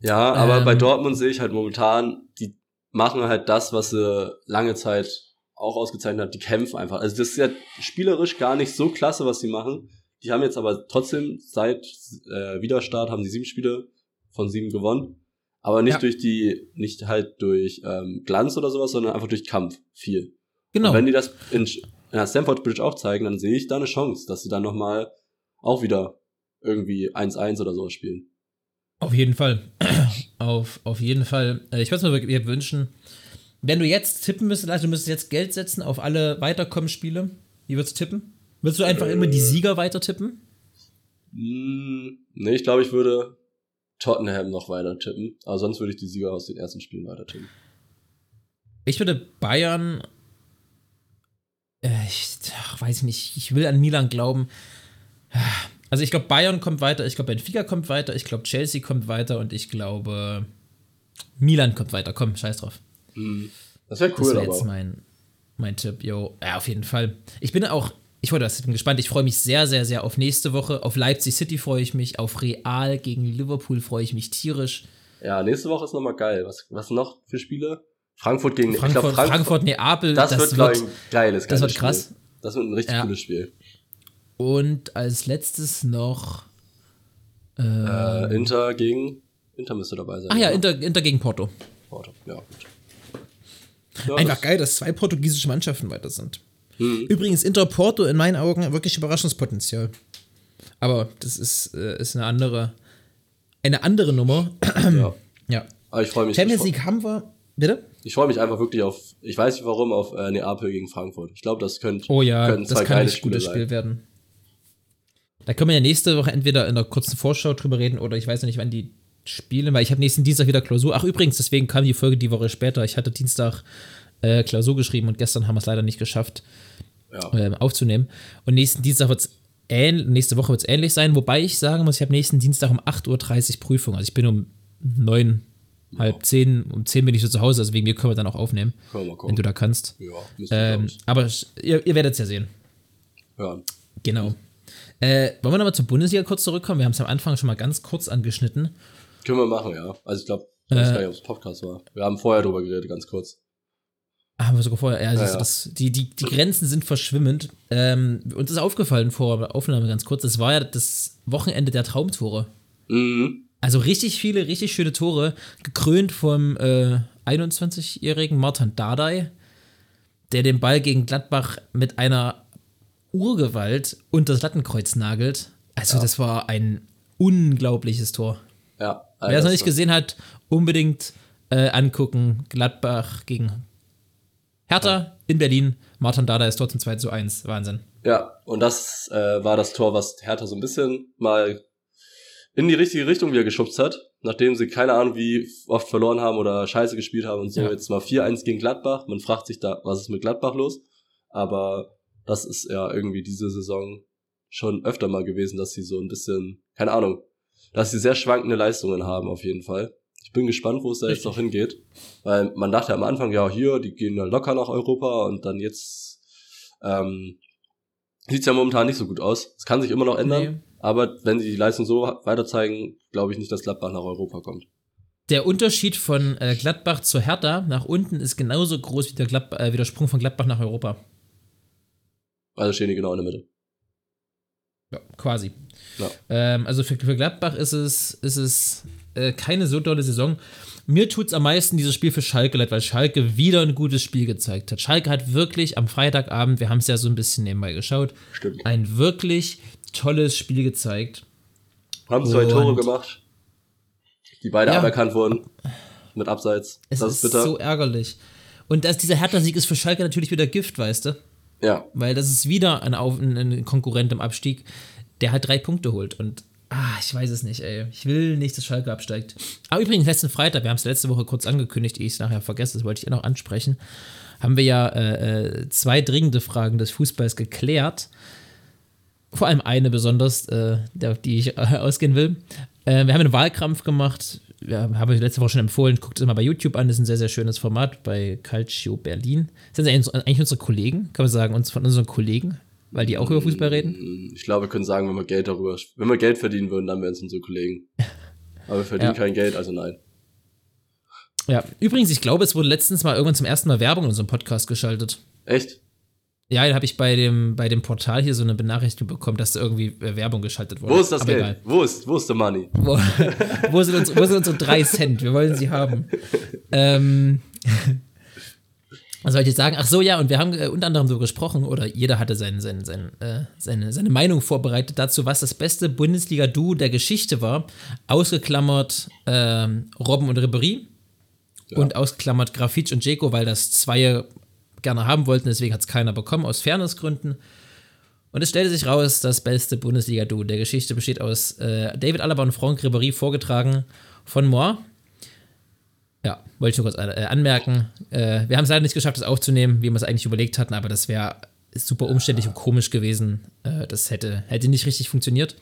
Ja, aber Ähm, bei Dortmund sehe ich halt momentan, die machen halt das, was sie lange Zeit auch ausgezeichnet hat, die kämpfen einfach. Also das ist ja spielerisch gar nicht so klasse, was sie machen. Die haben jetzt aber trotzdem seit äh, Wiederstart haben sie sieben Spiele von sieben gewonnen. Aber nicht Ja. durch die, nicht halt durch ähm, Glanz oder sowas, sondern einfach durch Kampf viel. Genau. Und wenn die das in, in der Stamford Bridge auch zeigen, dann sehe ich da eine Chance, dass sie dann nochmal auch wieder irgendwie 1-1 oder sowas spielen. Auf jeden Fall. auf, auf jeden Fall. Äh, Ich würde mir wirklich wünschen, wenn du jetzt tippen müsstest, also du müsstest jetzt Geld setzen auf alle Weiterkommen-Spiele. Wie würdest du tippen? Würdest du einfach immer die Sieger weiter tippen? Hm, nee, ich glaube, ich würde Tottenham noch weiter tippen. Aber sonst würde ich die Sieger aus den ersten Spielen weiter tippen. Ich würde Bayern. Äh, ich ach, weiß ich nicht. Ich will an Milan glauben. Also ich glaube, Bayern kommt weiter, ich glaube, Benfica kommt weiter, ich glaube, Chelsea kommt weiter und ich glaube, Milan kommt weiter. Komm, scheiß drauf. Das wäre Das cool, wäre jetzt mein, mein Tipp, yo. Ja, auf jeden Fall. Ich bin auch, ich wollte das, bin gespannt. Ich freue mich sehr, sehr, sehr auf nächste Woche. Auf Leipzig City freue ich mich. Auf Real gegen Liverpool freue ich mich tierisch. Ja, nächste Woche ist nochmal geil. Was, was noch für Spiele? Frankfurt gegen Frankfurt, ich glaub, Frankfurt, Frankfurt, Neapel, Das, wird, glaube ich, ein geiles, das geiles wird krass. Spiel. Das wird ein richtig Ja. cooles Spiel. Und als letztes noch. Äh, Inter gegen. Inter müsste dabei sein. Ach ja, oder? Inter, Inter gegen Porto. Porto. Ja, gut. Ja, Einfach das- geil, dass zwei portugiesische Mannschaften weiter sind. Hm. Übrigens, Inter Porto in meinen Augen wirklich Überraschungspotenzial. Aber das ist, äh, ist eine andere, eine andere Nummer. Ja. ja. Aber ich freue mich. Champions League haben wir. Bitte? Ich freue mich einfach wirklich auf. Ich weiß nicht warum auf äh, Neapel gegen Frankfurt. Ich glaube, das könnte. Oh ja, können das zwei kann ein gutes Spiel werden. Da können wir ja nächste Woche entweder in der kurzen Vorschau drüber reden oder ich weiß ja nicht, wann die spielen, weil ich habe nächsten Dienstag wieder Klausur. Ach, übrigens, deswegen kam die Folge die Woche später. Ich hatte Dienstag äh, Klausur geschrieben und gestern haben wir es leider nicht geschafft, Ja. ähm, aufzunehmen. Und nächsten Dienstag wird es nächste Woche wird es ähnlich sein, wobei ich sagen muss, ich habe nächsten Dienstag um 8.30 Uhr Prüfung. Also ich bin um neun, halb zehn, um zehn bin ich so zu Hause, also wegen mir können wir dann auch aufnehmen, wenn du da kannst. ja, ähm, aber ihr, ihr werdet es ja sehen. hören. Genau. Äh, wollen wir nochmal zur Bundesliga kurz zurückkommen? Wir haben es am Anfang schon mal ganz kurz angeschnitten. Können wir machen, ja. Also ich glaube, ich weiß Äh. gar nicht, ob es Podcast war. Wir haben vorher drüber geredet, ganz kurz. Ah, Haben wir sogar vorher. Ja, also Ja, ja. Das, die, die, die Grenzen sind verschwimmend. Ähm, uns ist aufgefallen vor der Aufnahme ganz kurz, das war ja das Wochenende der Traumtore. Mhm. Also richtig viele, richtig schöne Tore, gekrönt vom äh, 21-jährigen Martin Dardai, der den Ball gegen Gladbach mit einer Urgewalt unter das Lattenkreuz nagelt. Also das war ein unglaubliches Tor. Ja. Wer es noch nicht gesehen hat, unbedingt äh, angucken. Gladbach gegen Hertha in Berlin. Martin Dada ist dort zum 2 zu 1. Wahnsinn. Ja, und das äh, war das Tor, was Hertha so ein bisschen mal in die richtige Richtung wieder geschubst hat, nachdem sie keine Ahnung wie oft verloren haben oder scheiße gespielt haben und so Ja. jetzt mal 4-1 gegen Gladbach. Man fragt sich da, was ist mit Gladbach los? Aber das ist ja irgendwie diese Saison schon öfter mal gewesen, dass sie so ein bisschen, keine Ahnung, dass sie sehr schwankende Leistungen haben auf jeden Fall. Ich bin gespannt, wo es da jetzt Richtig. noch hingeht. Weil man dachte am Anfang, ja, hier, die gehen ja locker nach Europa und dann jetzt ähm, sieht's ja momentan nicht so gut aus. Es kann sich immer noch ändern, Nee. aber wenn sie die Leistung so weiter zeigen, glaube ich nicht, dass Gladbach nach Europa kommt. Der Unterschied von äh, Gladbach zur Hertha nach unten ist genauso groß wie der, Gladbach, äh, wie der Sprung von Gladbach nach Europa. Also stehen die genau in der Mitte. Ja, quasi. Ja. Ähm, also für, für Gladbach ist es, ist es äh, keine so tolle Saison. Mir tut es am meisten dieses Spiel für Schalke leid, weil Schalke wieder ein gutes Spiel gezeigt hat. Schalke hat wirklich am Freitagabend, wir haben es ja so ein bisschen nebenbei geschaut, Stimmt. ein wirklich tolles Spiel gezeigt. Haben zwei Und- Tore gemacht, die beide Ja. aberkannt wurden. Mit Abseits. Es das ist, ist bitter. so ärgerlich. Und das, dieser Hertha-Sieg ist für Schalke natürlich wieder Gift, weißt du? ja. Weil das ist wieder ein, ein Konkurrent im Abstieg, der halt drei Punkte holt. Und ah, ich weiß es nicht, ey. Ich will nicht, dass Schalke absteigt. Aber übrigens, letzten Freitag, wir haben es letzte Woche kurz angekündigt, ehe ich es nachher vergesse, das wollte ich eh noch ansprechen, haben wir ja äh, äh, zwei dringende Fragen des Fußballs geklärt. Vor allem eine besonders, äh, auf die ich äh, ausgehen will. Äh, wir haben einen Wahlkampf gemacht. Ja, habe ich letzte Woche schon empfohlen. Guckt es immer bei YouTube an. Das ist ein sehr, sehr schönes Format bei Calcio Berlin. Das sind eigentlich unsere Kollegen, kann man sagen, uns von unseren Kollegen, weil die auch über Fußball reden. Ich glaube, wir können sagen, wenn wir Geld darüber, wenn wir Geld verdienen würden, dann wären es unsere Kollegen. Aber wir verdienen ja. kein Geld, also nein. Ja, übrigens, ich glaube, es wurde letztens mal irgendwann zum ersten Mal Werbung in unserem Podcast geschaltet. Echt? Ja, da habe ich bei dem, bei dem Portal hier so eine Benachrichtigung bekommen, dass da irgendwie Werbung geschaltet wurde. Wo ist das Aber Geld? Wo ist, wo ist der Money? Wo, wo, sind uns, wo sind unsere drei Cent? Wir wollen sie haben. ähm, was soll ich jetzt sagen? Ach so, ja, und wir haben äh, unter anderem so gesprochen, oder jeder hatte sein, sein, sein, äh, seine, seine Meinung vorbereitet dazu, was das beste Bundesliga-Duo der Geschichte war. Ausgeklammert ähm, Robben und Ribery. Ja. Und ausgeklammert Grafitsch und Jeko, weil das zwei gerne haben wollten, deswegen hat es keiner bekommen, aus Fairnessgründen. Und es stellte sich raus, das beste Bundesliga-Duo der Geschichte besteht aus äh, David Alaba und Franck Ribéry, vorgetragen von Moir. Ja, wollte ich nur kurz äh, anmerken. Äh, wir haben es leider nicht geschafft, das aufzunehmen, wie wir es eigentlich überlegt hatten, aber das wäre super umständlich und komisch gewesen. Äh, das hätte, hätte nicht richtig funktioniert.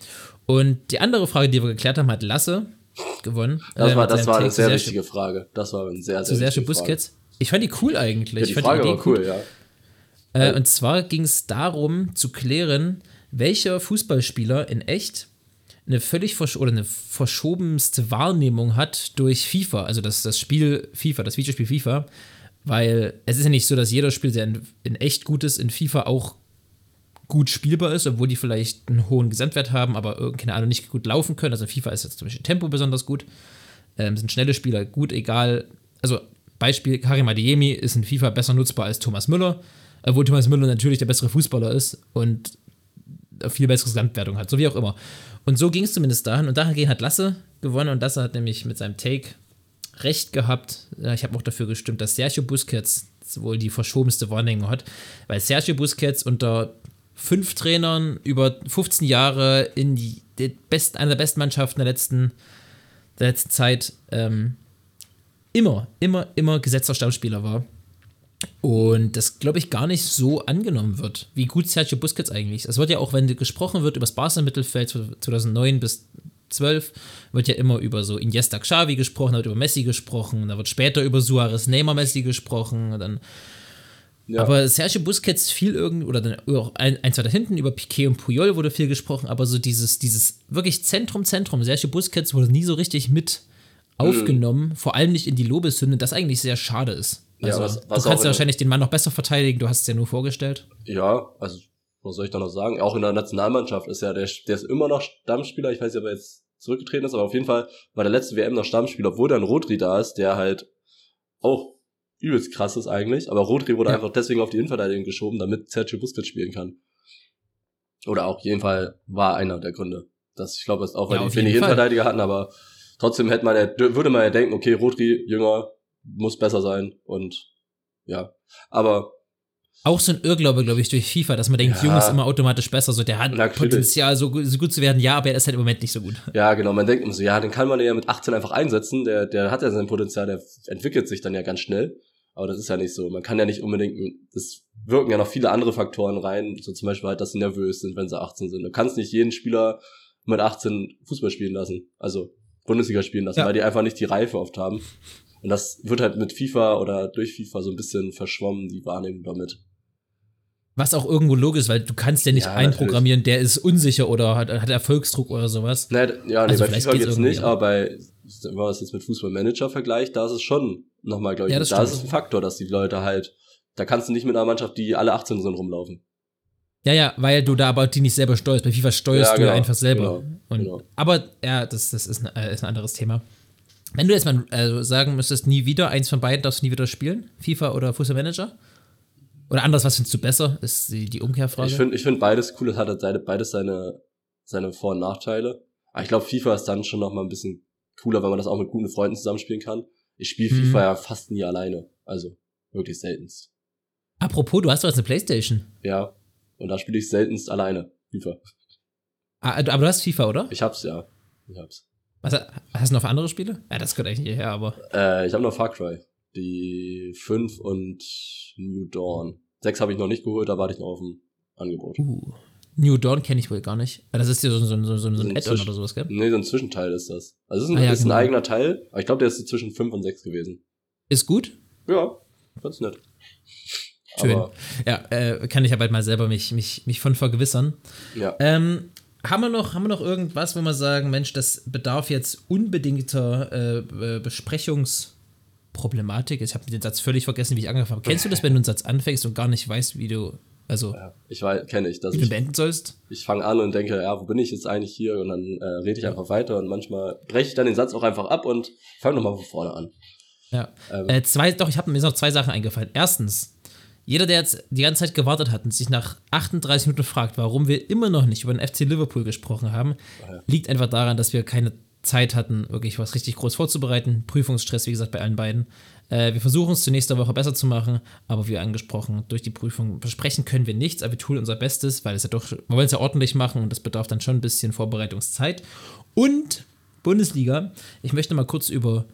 Und die andere Frage, die wir geklärt haben, hat Lasse gewonnen. Das war, das war eine sehr wichtige Frage. Das war eine sehr, sehr zu Sergio Busquets. Frage. Ich fand die cool eigentlich. Ja, die ich fand Frage die war cool, ja. Äh, und zwar ging es darum, zu klären, welcher Fußballspieler in echt eine völlig versch oder eine verschobenste Wahrnehmung hat durch FIFA, also das, das Spiel FIFA, das Videospiel FIFA, weil es ist ja nicht so, dass jeder Spiel, der in, in echt gut ist, in FIFA auch gut spielbar ist, obwohl die vielleicht einen hohen Gesamtwert haben, aber keine Ahnung, nicht gut laufen können. Also in FIFA ist jetzt zum Beispiel Tempo besonders gut, ähm, sind schnelle Spieler gut, egal, also Beispiel, Karim Adeyemi ist in FIFA besser nutzbar als Thomas Müller, obwohl Thomas Müller natürlich der bessere Fußballer ist und viel bessere Gesamtwertung hat, so wie auch immer. Und so ging es zumindest dahin. Und dahingehend hat Lasse gewonnen und Lasse hat nämlich mit seinem Take recht gehabt. Ich habe auch dafür gestimmt, dass Sergio Busquets wohl die verschobenste Wahrnehmung hat, weil Sergio Busquets unter fünf Trainern über 15 Jahre in die best, einer der besten Mannschaften der letzten, der letzten Zeit ähm, immer, immer, immer gesetzter Stammspieler war. Und das, glaube ich, gar nicht so angenommen wird, wie gut Sergio Busquets eigentlich ist. Es wird ja auch, wenn gesprochen wird über das Barca-Mittelfeld 2009 bis 12, wird ja immer über so Iniesta Xavi gesprochen, wird über Messi gesprochen, da wird später über Suarez Neymar Messi gesprochen, dann ja. Aber Sergio Busquets viel irgendwie, oder dann auch ein, eins weiter hinten, über Piquet und Puyol wurde viel gesprochen, aber so dieses, dieses wirklich Zentrum, Zentrum, Sergio Busquets wurde nie so richtig mit aufgenommen, mhm. vor allem nicht in die Lobeshymne, das eigentlich sehr schade ist. Also, ja, was, was du kannst ja wahrscheinlich den Mann noch besser verteidigen, du hast es ja nur vorgestellt. Ja, also, was soll ich da noch sagen? Auch in der Nationalmannschaft ist ja, der, der ist immer noch Stammspieler, ich weiß nicht, ob er jetzt zurückgetreten ist, aber auf jeden Fall war der letzte WM noch Stammspieler, obwohl dann Rodri da ist, der halt auch übelst krass ist eigentlich, aber Rodri wurde ja. einfach deswegen auf die Innenverteidigung geschoben, damit Sergio Busquets spielen kann. Oder auch, jeden Fall war einer der Gründe. Das, ich glaube, das auch, weil ja, die wenig Innenverteidiger hatten, aber Trotzdem hätte man ja, würde man ja denken, okay, Rodri, jünger, muss besser sein und ja. Aber auch so ein Irrglaube, glaube ich, durch FIFA, dass man denkt, ja. Jung ist immer automatisch besser. So, der hat Potenzial, so, so, gut zu werden, ja, aber er ist halt im Moment nicht so gut. Ja, genau. Man denkt immer so, ja, den kann man ja mit 18 einfach einsetzen. Der, der hat ja sein Potenzial, der entwickelt sich dann ja ganz schnell. Aber das ist ja nicht so. Man kann ja nicht unbedingt, das wirken ja noch viele andere Faktoren rein. So zum Beispiel halt, dass sie nervös sind, wenn sie 18 sind. Du kannst nicht jeden Spieler mit 18 Fußball spielen lassen. Also, Bundesliga spielen lassen, ja. weil die einfach nicht die Reife oft haben. Und das wird halt mit FIFA oder durch FIFA so ein bisschen verschwommen, die Wahrnehmung damit. Was auch irgendwo logisch ist, weil du kannst ja nicht ja, einprogrammieren, der ist unsicher oder hat, hat Erfolgsdruck oder sowas. Nee, ja, nee, also bei FIFA jetzt nicht, aber bei, wenn man das jetzt mit Fußballmanager vergleicht, da ist es schon nochmal, glaube ich, ja, da stimmt. ist es ein Faktor, dass die Leute halt, da kannst du nicht mit einer Mannschaft, die alle 18 sind, rumlaufen. Ja, ja, weil du da aber die nicht selber steuerst. Bei FIFA steuerst ja, genau, du ja einfach selber. Genau, Und, genau. Aber ja, das, das ist, ein, äh, ist ein anderes Thema. Wenn du jetzt mal also sagen müsstest, nie wieder, eins von beiden darfst du nie wieder spielen, FIFA oder Fußballmanager? Oder anders, was findest du besser? Ist die, die Umkehrfrage. Ich finde ich find beides cool, es hat halt beides seine, seine Vor- und Nachteile. Aber ich glaube, FIFA ist dann schon noch mal ein bisschen cooler, weil man das auch mit guten Freunden zusammenspielen kann. Ich spiele hm. FIFA ja fast nie alleine. Also wirklich seltenst. Apropos, du hast doch jetzt eine Playstation. Ja, und da spiele ich seltenst alleine FIFA. Ah, aber du hast FIFA, oder? Ich hab's, ja. Ich hab's. Was, hast du noch andere Spiele? Ja, das gehört eigentlich nicht hierher, aber. Äh, ich habe noch Far Cry. die 5 und New Dawn. 6 habe ich noch nicht geholt, da warte ich noch auf ein Angebot. Uh. New Dawn kenne ich wohl gar nicht. Das ist ja so, so, so, so, so ein ein Add-on oder sowas, gell? Nee, so ein Zwischenteil ist das. Also es ist ein, Ah ja, ist ein genau. eigener Teil, aber ich glaube, der ist zwischen 5 und 6 gewesen. Ist gut. Ja, ganz nett. Schön. Aber, ja, äh, kann ich ja bald mal selber mich, mich, mich von vergewissern. ja. Ähm, haben wir, noch, haben wir noch irgendwas, wo wir sagen, Mensch, das bedarf jetzt unbedingter äh, äh, Besprechungsproblematik? Ich habe den Satz völlig vergessen, wie ich angefangen habe. Kennst du das, wenn du einen Satz anfängst und gar nicht weißt, wie du, also, Ja, ich kenne ich. Dass wie du ich beenden sollst? ich fange an und denke, ja, wo bin ich jetzt eigentlich hier? Und dann äh, rede ich einfach weiter und manchmal breche ich dann den Satz auch einfach ab und fange nochmal von vorne an. Ja. Ähm. Äh, zwei, doch, ich habe mir sind noch zwei Sachen eingefallen. Erstens, jeder, der jetzt die ganze Zeit gewartet hat und sich nach 38 Minuten fragt, warum wir immer noch nicht über den FC Liverpool gesprochen haben, liegt einfach daran, dass wir keine Zeit hatten, wirklich was richtig groß vorzubereiten. Prüfungsstress, wie gesagt, bei allen beiden. Äh, wir versuchen es zur nächsten Woche besser zu machen, aber wie angesprochen, durch die Prüfung versprechen können wir nichts, aber wir tun unser Bestes, weil es ja doch, wir wollen es ja ordentlich machen und das bedarf dann schon ein bisschen Vorbereitungszeit. Und Bundesliga, ich möchte mal kurz über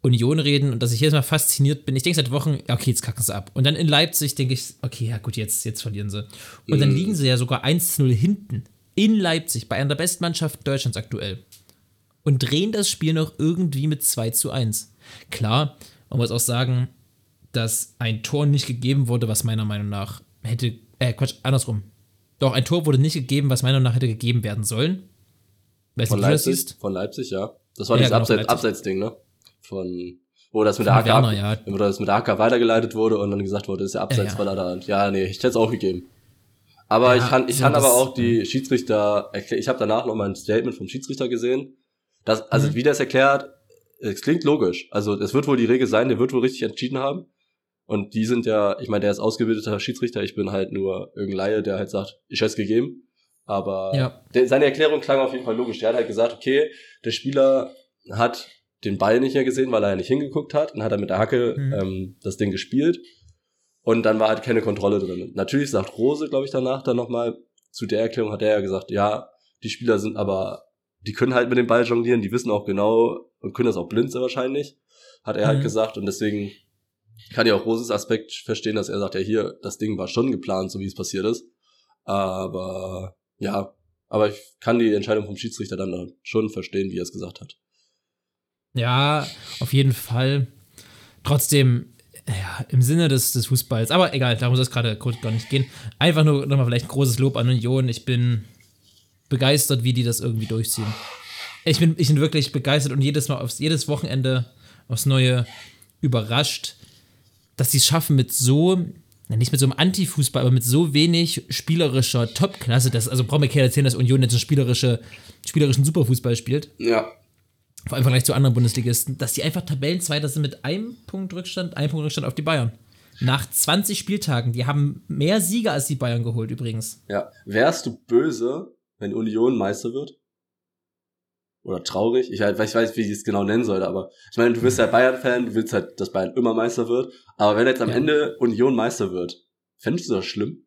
Union reden und dass ich jedes Mal fasziniert bin. Ich denke seit Wochen, ja, okay, jetzt kacken sie ab. Und dann in Leipzig denke ich, okay, ja gut, jetzt, jetzt verlieren sie. Und dann liegen sie ja sogar 1-0 hinten in Leipzig bei einer der besten Mannschaften Deutschlands aktuell. Und drehen das Spiel noch irgendwie mit 2 zu 1. Klar, man muss auch sagen, dass ein Tor nicht gegeben wurde, was meiner Meinung nach hätte, äh, Quatsch, andersrum. Doch, ein Tor wurde nicht gegeben, was meiner Meinung nach hätte gegeben werden sollen. Weißt Von du das Leipzig? Von Leipzig, ja. Das war Ja, dieses genau, Abseits. Abseitsding, ne? Von, wo das mit der AK, Werner, ja. wo das mit der AK weitergeleitet wurde und dann gesagt wurde, ist ja Abseits, Ja, ja. weil er da, ja, nee, ich hätte es auch gegeben. Aber Ja, ich kann, ich kann aber auch die Schiedsrichter erklären. Ich habe danach noch mal ein Statement vom Schiedsrichter gesehen. Das, also Mhm. wie das erklärt, es klingt logisch. Also es wird wohl die Regel sein, der wird wohl richtig entschieden haben. Und die sind ja, ich meine, der ist ausgebildeter Schiedsrichter, ich bin halt nur irgendein Laie, der halt sagt, ich hätte es gegeben. Aber Ja. der, seine Erklärung klang auf jeden Fall logisch. Der hat halt gesagt, okay, der Spieler hat den Ball nicht mehr gesehen, weil er ja nicht hingeguckt hat und hat dann mit der Hacke Mhm. ähm, das Ding gespielt. Und dann war halt keine Kontrolle drin. Natürlich sagt Rose, glaube ich, danach dann nochmal, zu der Erklärung hat er ja gesagt, ja, die Spieler sind aber, die können halt mit dem Ball jonglieren, die wissen auch genau und können das auch blind sehr wahrscheinlich, hat er halt Mhm. gesagt. Und deswegen kann ich auch Roses Aspekt verstehen, dass er sagt, ja hier, das Ding war schon geplant, so wie es passiert ist. Aber ja, aber ich kann die Entscheidung vom Schiedsrichter dann schon verstehen, wie er es gesagt hat. Ja, auf jeden Fall. Trotzdem, ja, im Sinne des, des Fußballs, aber egal, darum soll es gerade kurz gar nicht gehen. Einfach nur nochmal vielleicht ein großes Lob an Union. Ich bin begeistert, wie die das irgendwie durchziehen. Ich bin, ich bin wirklich begeistert und jedes Mal aufs, jedes Wochenende aufs Neue überrascht, dass sie es schaffen mit so, nicht mit so einem Anti-Fußball, aber mit so wenig spielerischer Topklasse, dass, also brauchen wir keine erzählen, dass Union jetzt einen spielerische, spielerischen Superfußball spielt Ja. Vor allem im Vergleich zu anderen Bundesligisten, dass die einfach Tabellenzweiter sind mit einem Punkt Rückstand, einem Punkt Rückstand auf die Bayern. Nach 20 Spieltagen, die haben mehr Sieger als die Bayern geholt übrigens. Ja. Wärst du böse, wenn Union Meister wird? Oder traurig? Ich, halt, ich weiß, wie ich es genau nennen sollte, aber ich meine, du bist ja Bayern-Fan, du willst halt, dass Bayern immer Meister wird. Aber wenn jetzt am Ja. Ende Union Meister wird, fändest du das schlimm?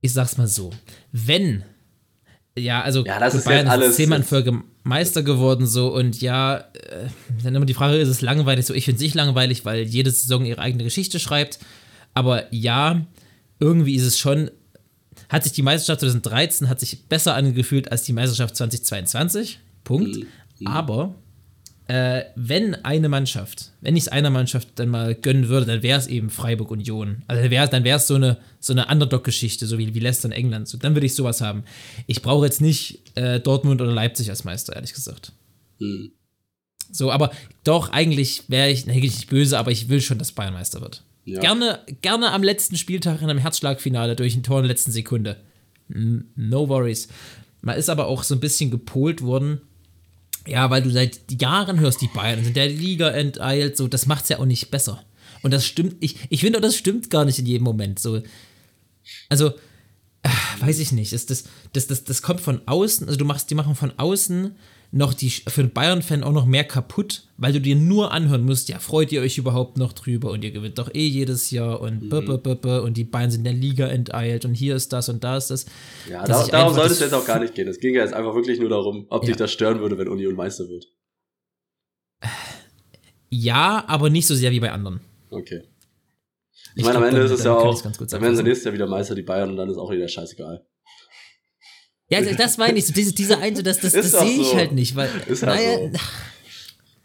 Ich sag's mal so, wenn, ja, also Ja, das gut, ist jetzt alles- zehnmal in Folge Meister geworden so und ja, äh, dann immer die Frage, ist es langweilig so? Ich finde es nicht langweilig, weil jede Saison ihre eigene Geschichte schreibt, aber ja, irgendwie ist es schon, hat sich die Meisterschaft 2013 hat sich besser angefühlt als die Meisterschaft 2022, Punkt. Aber äh, wenn eine Mannschaft, wenn ich es einer Mannschaft dann mal gönnen würde, dann wäre es eben Freiburg Union. Also dann wäre es so eine, so eine Underdog-Geschichte, so wie, wie Leicester in England. So, dann würde ich sowas haben. Ich brauche jetzt nicht äh, Dortmund oder Leipzig als Meister, ehrlich gesagt. Hm. So, aber doch, eigentlich wäre ich, na, nicht böse, aber ich will schon, dass Bayern Meister wird. Ja. Gerne, gerne am letzten Spieltag in einem Herzschlagfinale durch ein Tor in der letzten Sekunde. No worries. Man ist aber auch so ein bisschen gepolt worden. Ja, weil du seit Jahren hörst, die Bayern sind der Liga enteilt, so, das macht's ja auch nicht besser. Und das stimmt, ich, ich finde auch, das stimmt gar nicht in jedem Moment. So, also, äh, weiß ich nicht. Ist das, das, das, das kommt von außen, also du machst, die machen von außen noch die, für den Bayern-Fan auch noch mehr kaputt, weil du dir nur anhören musst, ja, freut ihr euch überhaupt noch drüber und ihr gewinnt doch eh jedes Jahr und b -b -b -b und die Bayern sind in der Liga enteilt und hier ist das und da ist das. Ja, da, ich darum sollte es jetzt auch gar nicht gehen. Es ging ja jetzt einfach wirklich nur darum, ob Ja. dich das stören würde, wenn Union Meister wird. Ja, aber nicht so sehr wie bei anderen. Okay. Ich, meine, am Ende ist es ja auch, ich's ganz gut dann werden sie nächstes Jahr wieder Meister, die Bayern, und dann ist auch wieder scheißegal. Ja, also das meine ich. So diese, diese eine, das, das, das sehe ich so. halt nicht, weil. Ist naja, so.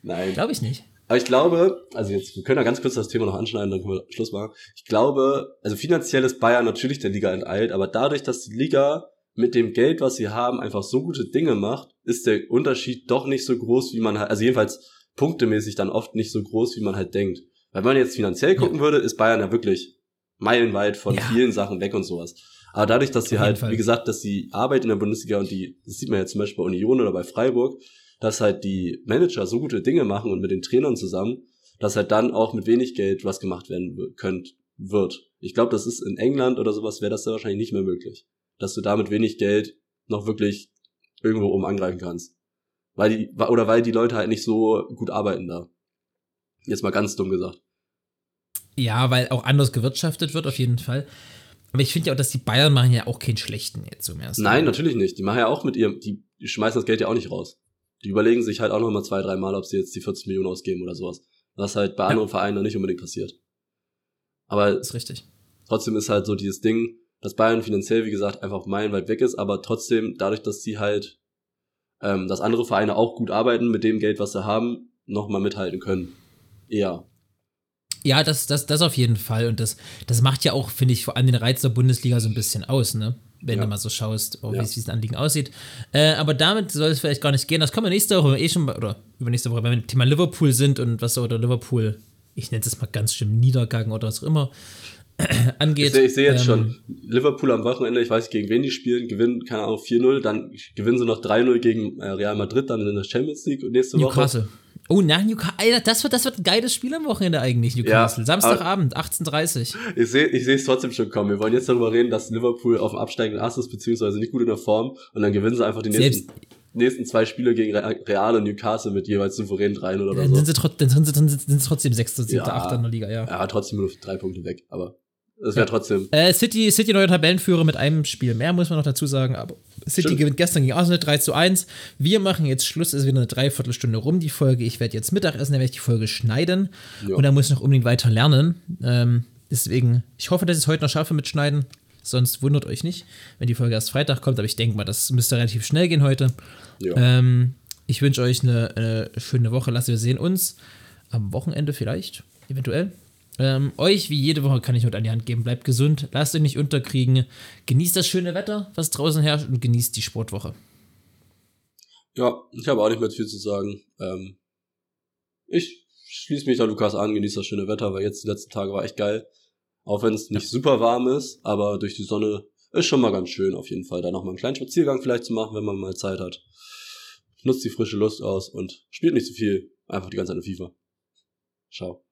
Nein. glaube ich nicht. Aber ich glaube, also jetzt, wir können ja ganz kurz das Thema noch anschneiden, dann können wir Schluss machen. Ich glaube, also finanziell ist Bayern natürlich der Liga enteilt, aber dadurch, dass die Liga mit dem Geld, was sie haben, einfach so gute Dinge macht, ist der Unterschied doch nicht so groß, wie man halt, also jedenfalls punktemäßig dann oft nicht so groß, wie man halt denkt. Weil wenn man jetzt finanziell gucken würde, ist Bayern ja wirklich meilenweit von Ja. vielen Sachen weg und sowas. Aber dadurch, dass sie halt, Fall. wie gesagt, dass die Arbeit in der Bundesliga und die, das sieht man ja zum Beispiel bei Union oder bei Freiburg, dass halt die Manager so gute Dinge machen und mit den Trainern zusammen, dass halt dann auch mit wenig Geld was gemacht werden könnt, wird. Ich glaube, das ist in England oder sowas wäre das da wahrscheinlich nicht mehr möglich. Dass du da mit wenig Geld noch wirklich irgendwo oben angreifen kannst. Weil die, oder weil die Leute halt nicht so gut arbeiten da. Jetzt mal ganz dumm gesagt. Ja, weil auch anders gewirtschaftet wird, auf jeden Fall. Aber ich finde ja auch, dass die Bayern machen ja auch keinen schlechten jetzt zum ersten Nein, natürlich nicht. Die machen ja auch mit ihrem, die, schmeißen das Geld ja auch nicht raus. Die überlegen sich halt auch noch mal zwei, drei Mal, ob sie jetzt die 40 Millionen ausgeben oder sowas. Was halt bei Ja. anderen Vereinen noch nicht unbedingt passiert. Aber Das ist richtig. trotzdem ist halt so dieses Ding, dass Bayern finanziell, wie gesagt, einfach meilenweit weg ist, aber trotzdem, dadurch, dass sie halt, ähm, dass andere Vereine auch gut arbeiten mit dem Geld, was sie haben, noch mal mithalten können. Eher. Ja, das, das, das auf jeden Fall. Und das, das macht ja auch, finde ich, vor allem den Reiz der Bundesliga so ein bisschen aus, ne? Wenn Ja. du mal so schaust, oh, wie Ja. es wie es ein Anliegen aussieht. Äh, aber damit soll es vielleicht gar nicht gehen. Das kommen wir nächste Woche eh schon, oder übernächste Woche, wenn wir Thema Liverpool sind und was oder Liverpool, ich nenne es mal ganz schlimm, Niedergang oder was auch immer, angeht. Ich sehe seh jetzt Ähm, schon Liverpool am Wochenende, ich weiß nicht, gegen wen die spielen, gewinnen, keine Ahnung, 4-0, dann gewinnen sie noch 3-0 gegen äh, Real Madrid, dann in der Champions League nächste Woche. Newcastle. Oh, nach Newcastle. Alter, das wird, das wird ein geiles Spiel am Wochenende eigentlich, Newcastle. Ja, Samstagabend, 18.30 Ich sehe ich sehe es trotzdem schon kommen. Wir wollen jetzt darüber reden, dass Liverpool auf dem absteigenden Ast ist, beziehungsweise nicht gut in der Form, und dann gewinnen sie einfach die nächsten, Selbst- nächsten zwei Spiele gegen Re- Real und Newcastle mit jeweils souverän 3 oder Dann so. sind sie, trot- dann sind sie, trotzdem 6., 7., Ja. 8. in der Liga, ja. Ja, trotzdem nur drei Punkte weg, aber es wäre Ja. trotzdem. Äh, City, City neuer Tabellenführer mit einem Spiel mehr, muss man noch dazu sagen. Aber City Stimmt. gewinnt gestern gegen Arsenal 3 zu 1. Wir machen jetzt Schluss, ist wieder eine Dreiviertelstunde rum, die Folge. Ich werde jetzt Mittagessen, dann werde ich die Folge schneiden. Ja. Und dann muss ich noch unbedingt weiter lernen. Ähm, deswegen, ich hoffe, dass ich es heute noch schaffe mit Schneiden. Sonst wundert euch nicht, wenn die Folge erst Freitag kommt. Aber ich denke mal, das müsste relativ schnell gehen heute. Ja. Ähm, ich wünsche euch eine, eine schöne Woche. Lasst wir sehen uns am Wochenende vielleicht, eventuell. Ähm, euch, wie jede Woche, kann ich heute an die Hand geben. Bleibt gesund, lasst euch nicht unterkriegen. Genießt das schöne Wetter, was draußen herrscht, und genießt die Sportwoche. Ja, ich habe auch nicht mehr viel zu sagen. Ähm, ich schließe mich da Lukas an, genieße das schöne Wetter, weil jetzt die letzten Tage war echt geil. Auch wenn es nicht super warm ist, aber durch die Sonne ist schon mal ganz schön auf jeden Fall, da noch mal einen kleinen Spaziergang vielleicht zu machen, wenn man mal Zeit hat. Nutzt die frische Lust aus und spielt nicht zu viel. Einfach die ganze Zeit in FIFA. Ciao.